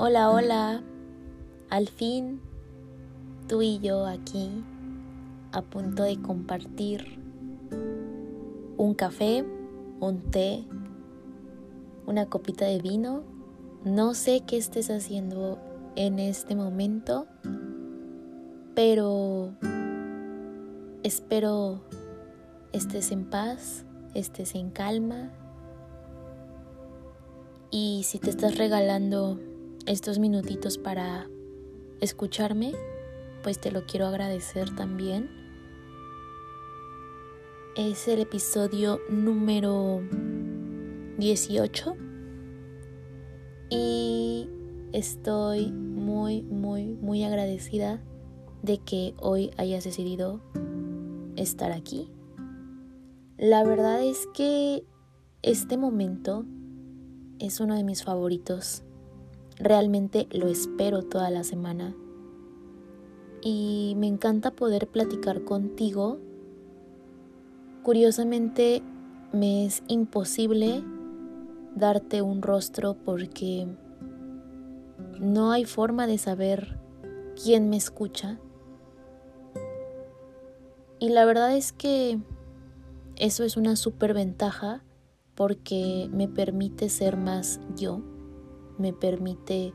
Hola, hola. Al fin, tú y yo aquí, a punto de compartir un café, un té, una copita de vino. No sé qué estés haciendo en este momento, pero espero estés en paz, estés en calma. Y si te estás regalando estos minutitos para escucharme, pues te lo quiero agradecer también. Es el episodio número 18 y estoy muy, muy, muy agradecida de que hoy hayas decidido estar aquí. La verdad es que este momento es uno de mis favoritos Realmente lo espero toda la semana. Y me encanta poder platicar contigo. Curiosamente, me es imposible darte un rostro porque no hay forma de saber quién me escucha. Y la verdad es que eso es una super ventaja porque me permite ser más yo me permite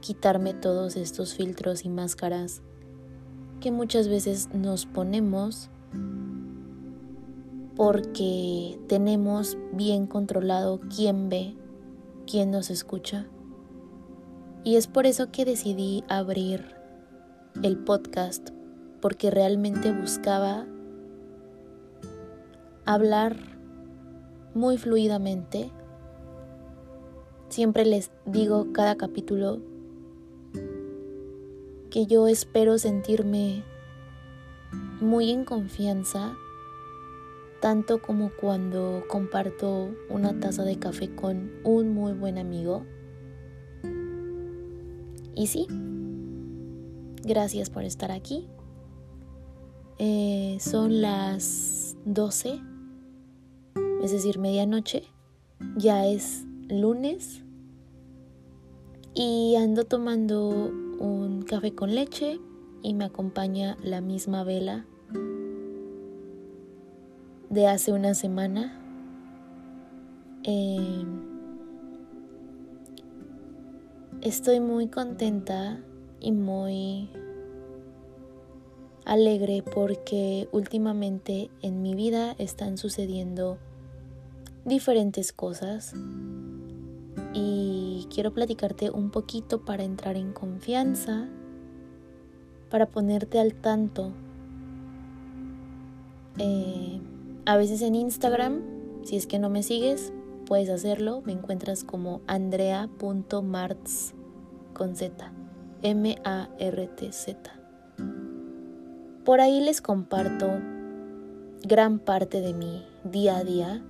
quitarme todos estos filtros y máscaras que muchas veces nos ponemos porque tenemos bien controlado quién ve, quién nos escucha. Y es por eso que decidí abrir el podcast, porque realmente buscaba hablar muy fluidamente Siempre les digo cada capítulo que yo espero sentirme muy en confianza, tanto como cuando comparto una taza de café con un muy buen amigo. Y sí, gracias por estar aquí. Eh, son las 12, es decir, medianoche. Ya es lunes y ando tomando un café con leche y me acompaña la misma vela de hace una semana. Em, estoy muy contenta y muy alegre porque últimamente en mi vida están sucediendo diferentes cosas y quiero platicarte un poquito para entrar en confianza, para ponerte al tanto. Eh, a veces en Instagram, si es que no me sigues, puedes hacerlo. Me encuentras como andrea.martz con Z. M-A-R-T-Z. Por ahí les comparto gran parte de mi día a día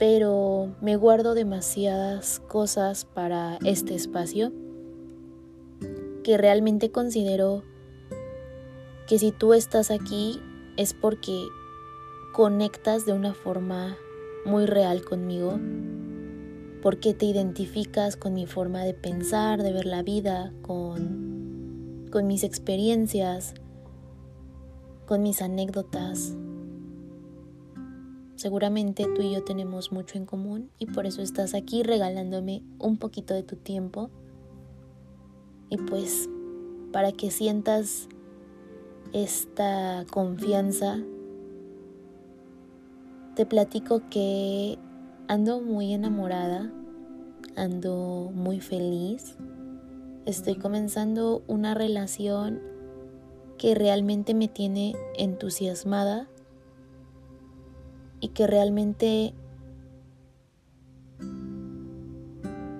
pero me guardo demasiadas cosas para este espacio que realmente considero que si tú estás aquí es porque conectas de una forma muy real conmigo, porque te identificas con mi forma de pensar, de ver la vida, con, con mis experiencias, con mis anécdotas, Seguramente tú y yo tenemos mucho en común y por eso estás aquí regalándome un poquito de tu tiempo. Y pues para que sientas esta confianza, te platico que ando muy enamorada, ando muy feliz, estoy comenzando una relación que realmente me tiene entusiasmada y que realmente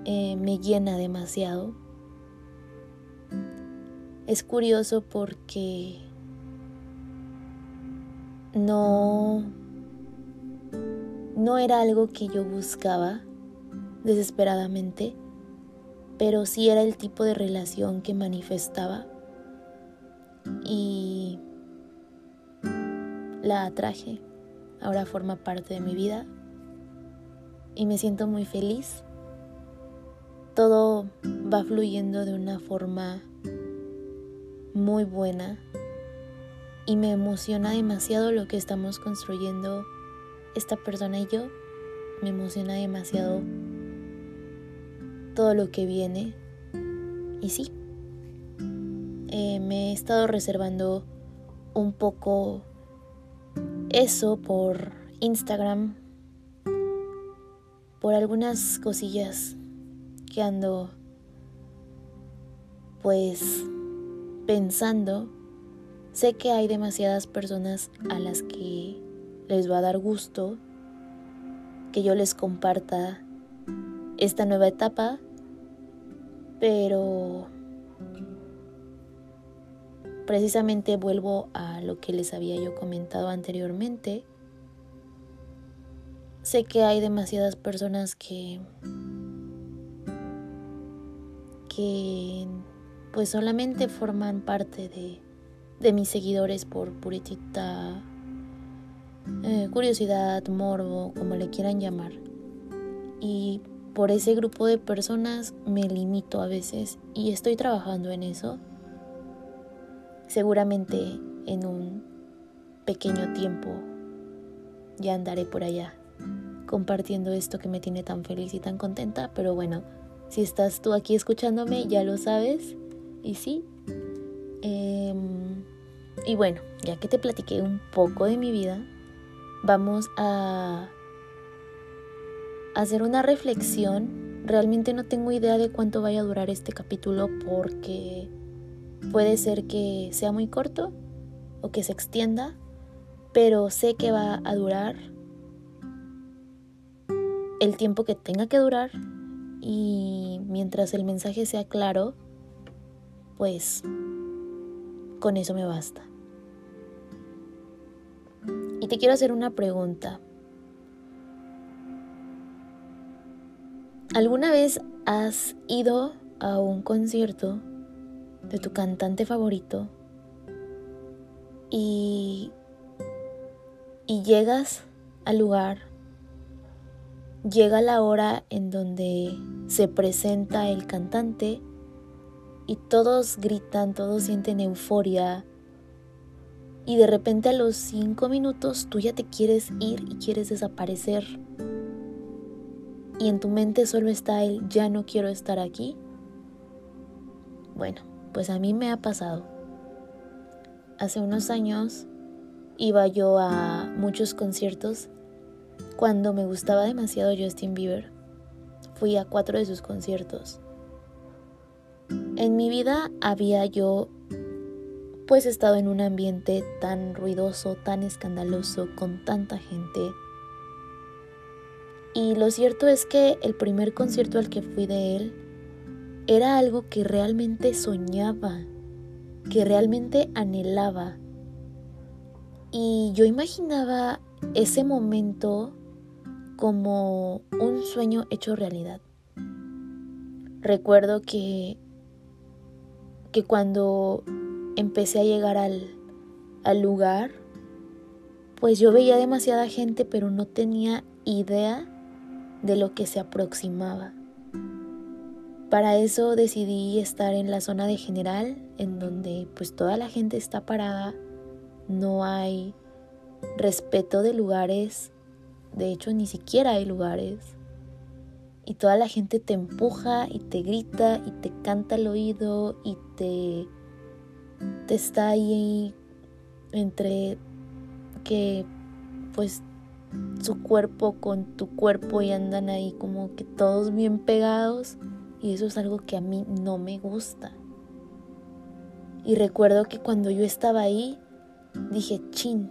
eh, me llena demasiado. Es curioso porque no, no era algo que yo buscaba desesperadamente, pero sí era el tipo de relación que manifestaba y la atraje ahora forma parte de mi vida y me siento muy feliz. todo va fluyendo de una forma muy buena y me emociona demasiado lo que estamos construyendo esta persona y yo. Me emociona demasiado todo lo que viene. Y sí, eh, me he estado reservando un poco eso por Instagram, por algunas cosillas que ando pues pensando. Sé que hay demasiadas personas a las que les va a dar gusto que yo les comparta esta nueva etapa, pero precisamente vuelvo a lo que les había yo comentado anteriormente. Sé que hay demasiadas personas que que pues solamente forman parte de de mis seguidores por puritita eh, curiosidad, morbo, como le quieran llamar. Y por ese grupo de personas me limito a veces y estoy trabajando en eso. Seguramente en un pequeño tiempo ya andaré por allá compartiendo esto que me tiene tan feliz y tan contenta, pero bueno, si estás tú aquí escuchándome ya lo sabes y sí. Eh, y bueno, ya que te platiqué un poco de mi vida, vamos a hacer una reflexión. Realmente no tengo idea de cuánto vaya a durar este capítulo porque puede ser que sea muy corto o que se extienda, pero sé que va a durar el tiempo que tenga que durar y mientras el mensaje sea claro, pues con eso me basta. Y te quiero hacer una pregunta. ¿Alguna vez has ido a un concierto de tu cantante favorito y, y llegas al lugar, llega la hora en donde se presenta el cantante y todos gritan, todos sienten euforia, y de repente a los cinco minutos tú ya te quieres ir y quieres desaparecer. Y en tu mente solo está el ya no quiero estar aquí. Bueno, pues a mí me ha pasado. Hace unos años iba yo a muchos conciertos cuando me gustaba demasiado Justin Bieber. Fui a cuatro de sus conciertos. En mi vida había yo pues estado en un ambiente tan ruidoso, tan escandaloso, con tanta gente. Y lo cierto es que el primer concierto al que fui de él era algo que realmente soñaba, que realmente anhelaba. Y yo imaginaba ese momento como un sueño hecho realidad. Recuerdo que, que cuando empecé a llegar al, al lugar, pues yo veía demasiada gente, pero no tenía idea de lo que se aproximaba. Para eso decidí estar en la zona de general, en donde pues toda la gente está parada, no hay respeto de lugares, de hecho ni siquiera hay lugares. Y toda la gente te empuja y te grita y te canta al oído y te te está ahí entre que pues su cuerpo con tu cuerpo y andan ahí como que todos bien pegados y eso es algo que a mí no me gusta. Y recuerdo que cuando yo estaba ahí dije, chin,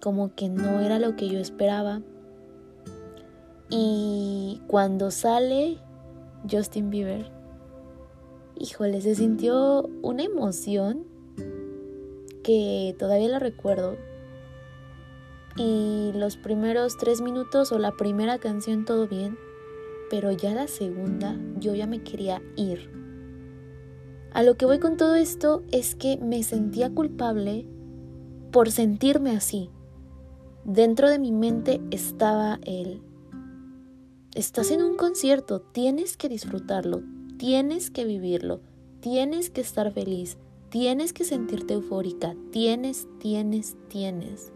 como que no era lo que yo esperaba. Y cuando sale Justin Bieber, híjole, se sintió una emoción que todavía la recuerdo. Y los primeros tres minutos o la primera canción todo bien, pero ya la segunda yo ya me quería ir. A lo que voy con todo esto es que me sentía culpable por sentirme así. Dentro de mi mente estaba él. estás en un concierto, tienes que disfrutarlo, tienes que vivirlo, tienes que estar feliz, tienes que sentirte eufórica, tienes, tienes, tienes.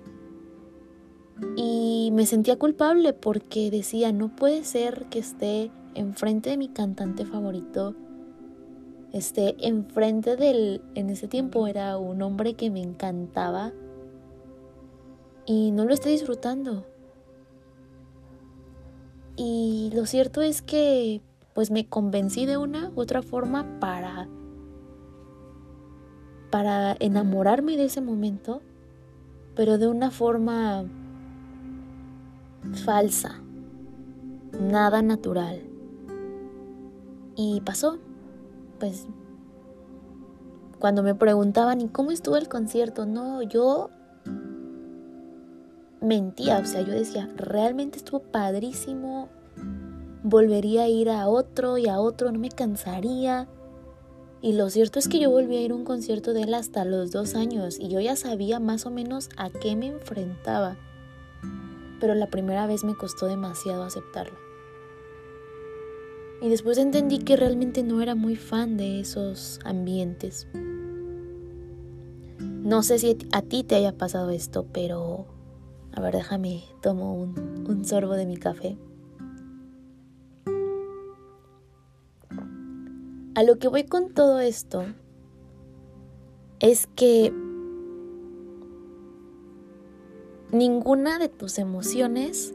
Y me sentía culpable porque decía, no puede ser que esté enfrente de mi cantante favorito, esté enfrente del, en ese tiempo era un hombre que me encantaba y no lo esté disfrutando. Y lo cierto es que pues me convencí de una u otra forma para para enamorarme de ese momento, pero de una forma falsa, nada natural. Y pasó, pues, cuando me preguntaban, ¿y cómo estuvo el concierto? No, yo mentía, o sea, yo decía, realmente estuvo padrísimo, volvería a ir a otro y a otro, no me cansaría. Y lo cierto es que yo volví a ir a un concierto de él hasta los dos años y yo ya sabía más o menos a qué me enfrentaba. Pero la primera vez me costó demasiado aceptarlo. Y después entendí que realmente no era muy fan de esos ambientes. No sé si a ti te haya pasado esto, pero... A ver, déjame, tomo un, un sorbo de mi café. A lo que voy con todo esto es que ninguna de tus emociones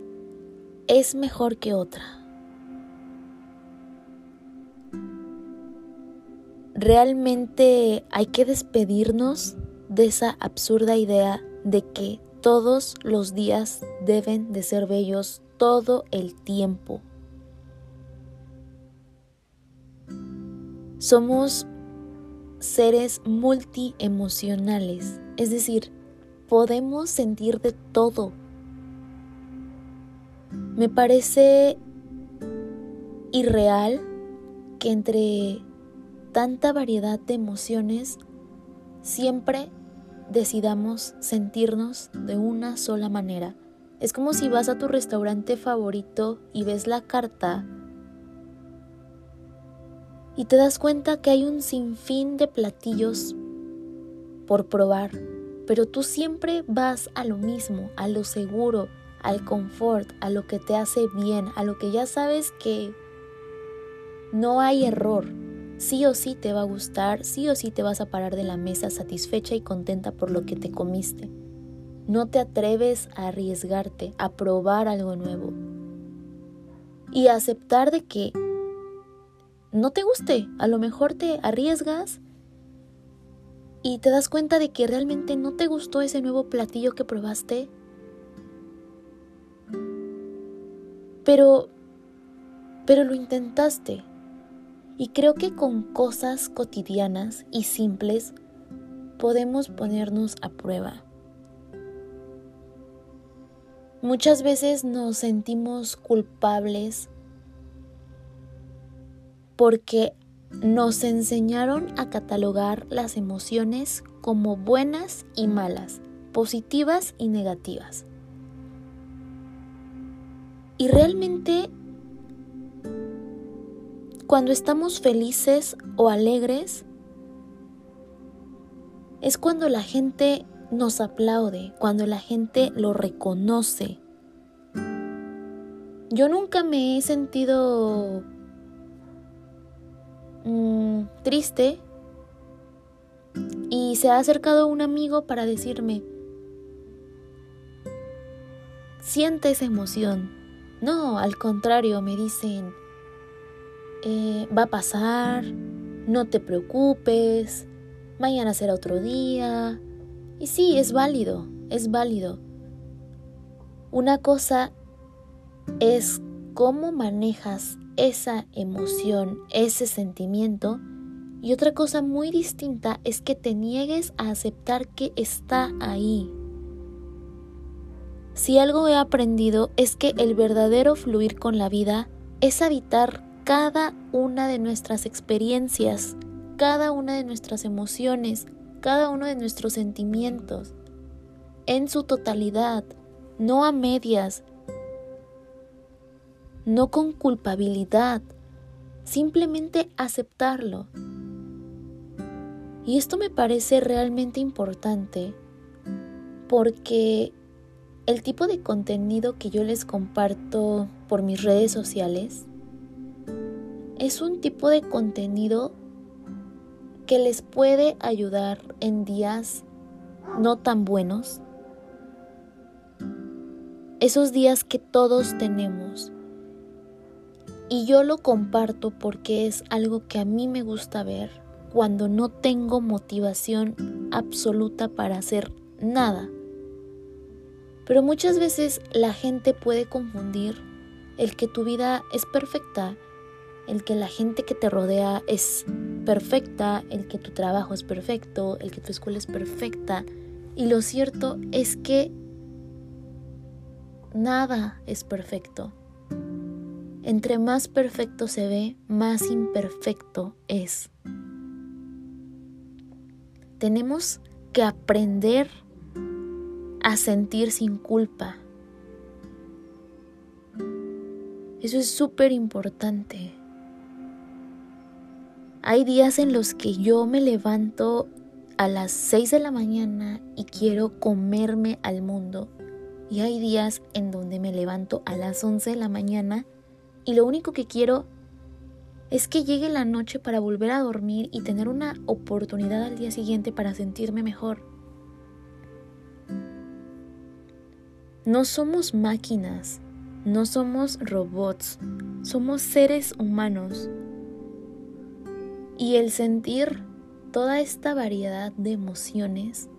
es mejor que otra. Realmente hay que despedirnos de esa absurda idea de que todos los días deben de ser bellos todo el tiempo. Somos seres multiemocionales, es decir, podemos sentir de todo. Me parece irreal que entre tanta variedad de emociones siempre decidamos sentirnos de una sola manera. Es como si vas a tu restaurante favorito y ves la carta y te das cuenta que hay un sinfín de platillos por probar, pero tú siempre vas a lo mismo, a lo seguro, al confort, a lo que te hace bien, a lo que ya sabes que no hay error. Sí o sí te va a gustar, sí o sí te vas a parar de la mesa satisfecha y contenta por lo que te comiste. No te atreves a arriesgarte, a probar algo nuevo y a aceptar de que no te guste. A lo mejor te arriesgas y te das cuenta de que realmente no te gustó ese nuevo platillo que probaste. Pero, pero lo intentaste. Y creo que con cosas cotidianas y simples podemos ponernos a prueba. Muchas veces nos sentimos culpables porque nos enseñaron a catalogar las emociones como buenas y malas, positivas y negativas. Y realmente, cuando estamos felices o alegres, es cuando la gente nos aplaude, cuando la gente lo reconoce. Yo nunca me he sentido Mm, triste y se ha acercado un amigo para decirme, siente esa emoción. No, al contrario, me dicen, eh, va a pasar, no te preocupes, mañana será otro día. Y sí, es válido, es válido. Una cosa es cómo manejas esa emoción, ese sentimiento. Y otra cosa muy distinta es que te niegues a aceptar que está ahí. Si algo he aprendido es que el verdadero fluir con la vida es habitar cada una de nuestras experiencias, cada una de nuestras emociones, cada uno de nuestros sentimientos, en su totalidad, no a medias, no con culpabilidad, simplemente aceptarlo. Y esto me parece realmente importante porque el tipo de contenido que yo les comparto por mis redes sociales es un tipo de contenido que les puede ayudar en días no tan buenos. Esos días que todos tenemos. Y yo lo comparto porque es algo que a mí me gusta ver cuando no tengo motivación absoluta para hacer nada. Pero muchas veces la gente puede confundir el que tu vida es perfecta, el que la gente que te rodea es perfecta, el que tu trabajo es perfecto, el que tu escuela es perfecta. Y lo cierto es que nada es perfecto. Entre más perfecto se ve, más imperfecto es. Tenemos que aprender a sentir sin culpa. Eso es súper importante. Hay días en los que yo me levanto a las 6 de la mañana y quiero comerme al mundo. Y hay días en donde me levanto a las 11 de la mañana y lo único que quiero es que llegue la noche para volver a dormir y tener una oportunidad al día siguiente para sentirme mejor. No somos máquinas, no somos robots, somos seres humanos. Y el sentir toda esta variedad de emociones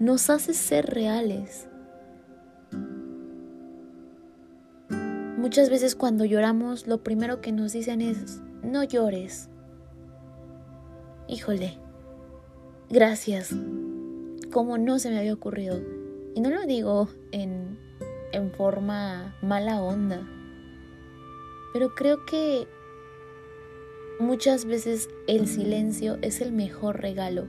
nos hace ser reales. Muchas veces cuando lloramos lo primero que nos dicen es, no llores. Híjole, gracias. Como no se me había ocurrido. Y no lo digo en, en forma mala onda, pero creo que muchas veces el silencio es el mejor regalo.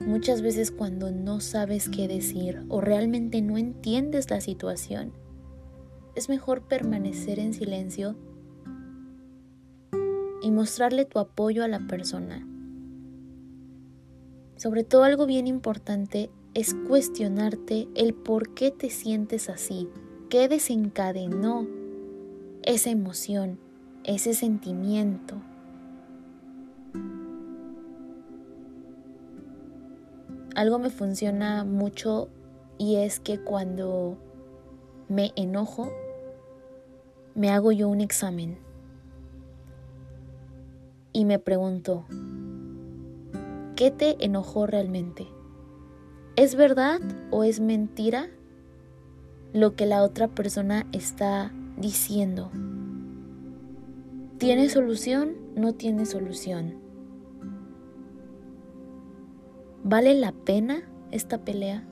Muchas veces cuando no sabes qué decir o realmente no entiendes la situación, es mejor permanecer en silencio y mostrarle tu apoyo a la persona. Sobre todo algo bien importante es cuestionarte el por qué te sientes así, qué desencadenó esa emoción, ese sentimiento. Algo me funciona mucho y es que cuando me enojo, me hago yo un examen y me pregunto, ¿qué te enojó realmente? ¿Es verdad o es mentira lo que la otra persona está diciendo? ¿Tiene solución? ¿No tiene solución? ¿Vale la pena esta pelea?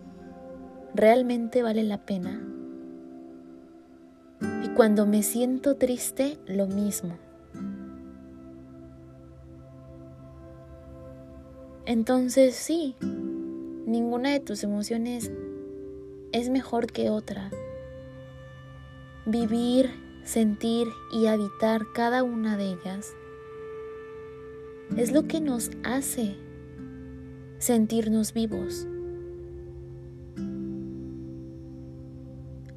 ¿Realmente vale la pena? Cuando me siento triste, lo mismo. Entonces sí, Ninguna de tus emociones es mejor que otra. Vivir, sentir y habitar cada una de ellas es lo que nos hace sentirnos vivos.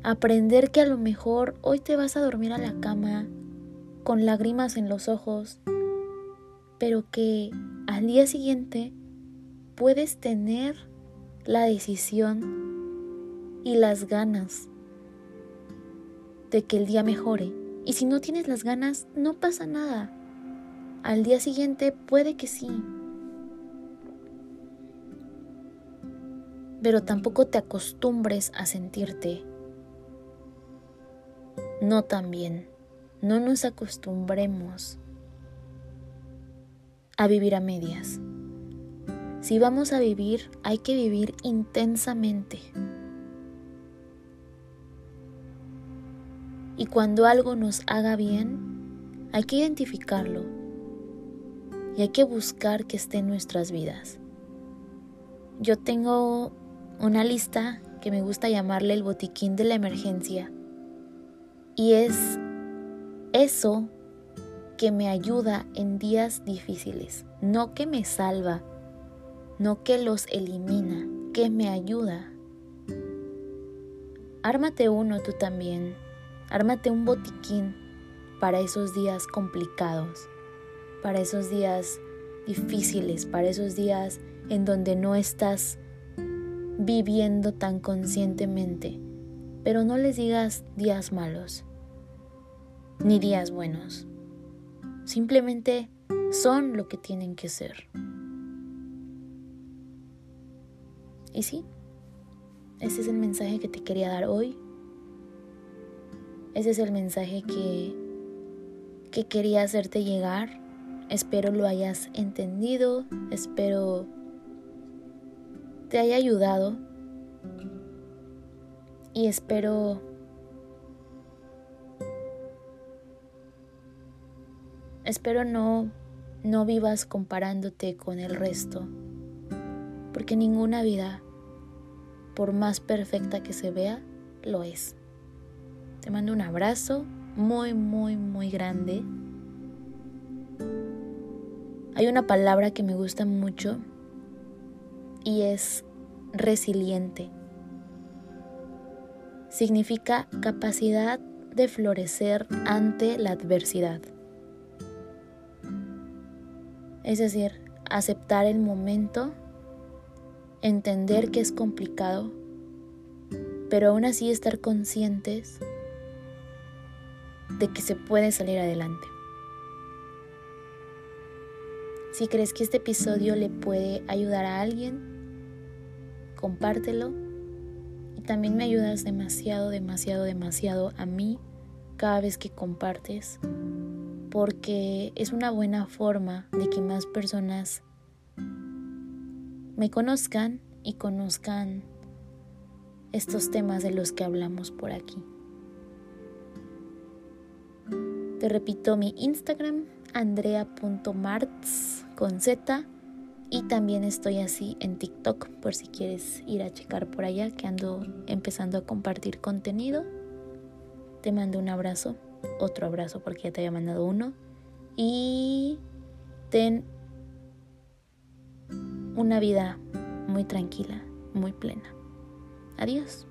Aprender que a lo mejor hoy te vas a dormir a la cama con lágrimas en los ojos, pero que al día siguiente puedes tener la decisión y las ganas de que el día mejore. Y si no tienes las ganas, no pasa nada. Al día siguiente puede que sí. Pero tampoco te acostumbres a sentirte no tan bien. No nos acostumbremos a vivir a medias. Si vamos a vivir, hay que vivir intensamente. Y cuando algo nos haga bien, hay que identificarlo y hay que buscar que esté en nuestras vidas. Yo tengo una lista que me gusta llamarle el botiquín de la emergencia. Y es eso que me ayuda en días difíciles, no que me salva, no que los elimina, que me ayuda. Ármate uno tú también, ármate un botiquín para esos días complicados, para esos días difíciles, para esos días en donde no estás viviendo tan conscientemente. Pero no les digas días malos, ni días buenos. Simplemente son lo que tienen que ser. Y sí, ese es el mensaje que te quería dar hoy. Ese es el mensaje que, que quería hacerte llegar. Espero lo hayas entendido. Espero te haya ayudado. Y espero Espero no, no vivas comparándote con el resto, porque ninguna vida, por más perfecta que se vea, lo es. Te mando un abrazo muy, muy, muy grande. Hay una palabra que me gusta mucho y es resiliente. Significa capacidad de florecer ante la adversidad. Es decir, aceptar el momento, entender que es complicado, pero aún así estar conscientes de que se puede salir adelante. Si crees que este episodio le puede ayudar a alguien, compártelo. También me ayudas demasiado, demasiado, demasiado a mí cada vez que compartes porque es una buena forma de que más personas me conozcan y conozcan estos temas de los que hablamos por aquí. Te repito mi Instagram, andrea.marts con Z. Y también estoy así en TikTok por si quieres ir a checar por allá que ando empezando a compartir contenido. Te mando un abrazo otro abrazo porque ya te había mandado uno. Y ten una vida muy tranquila, muy plena. Adiós.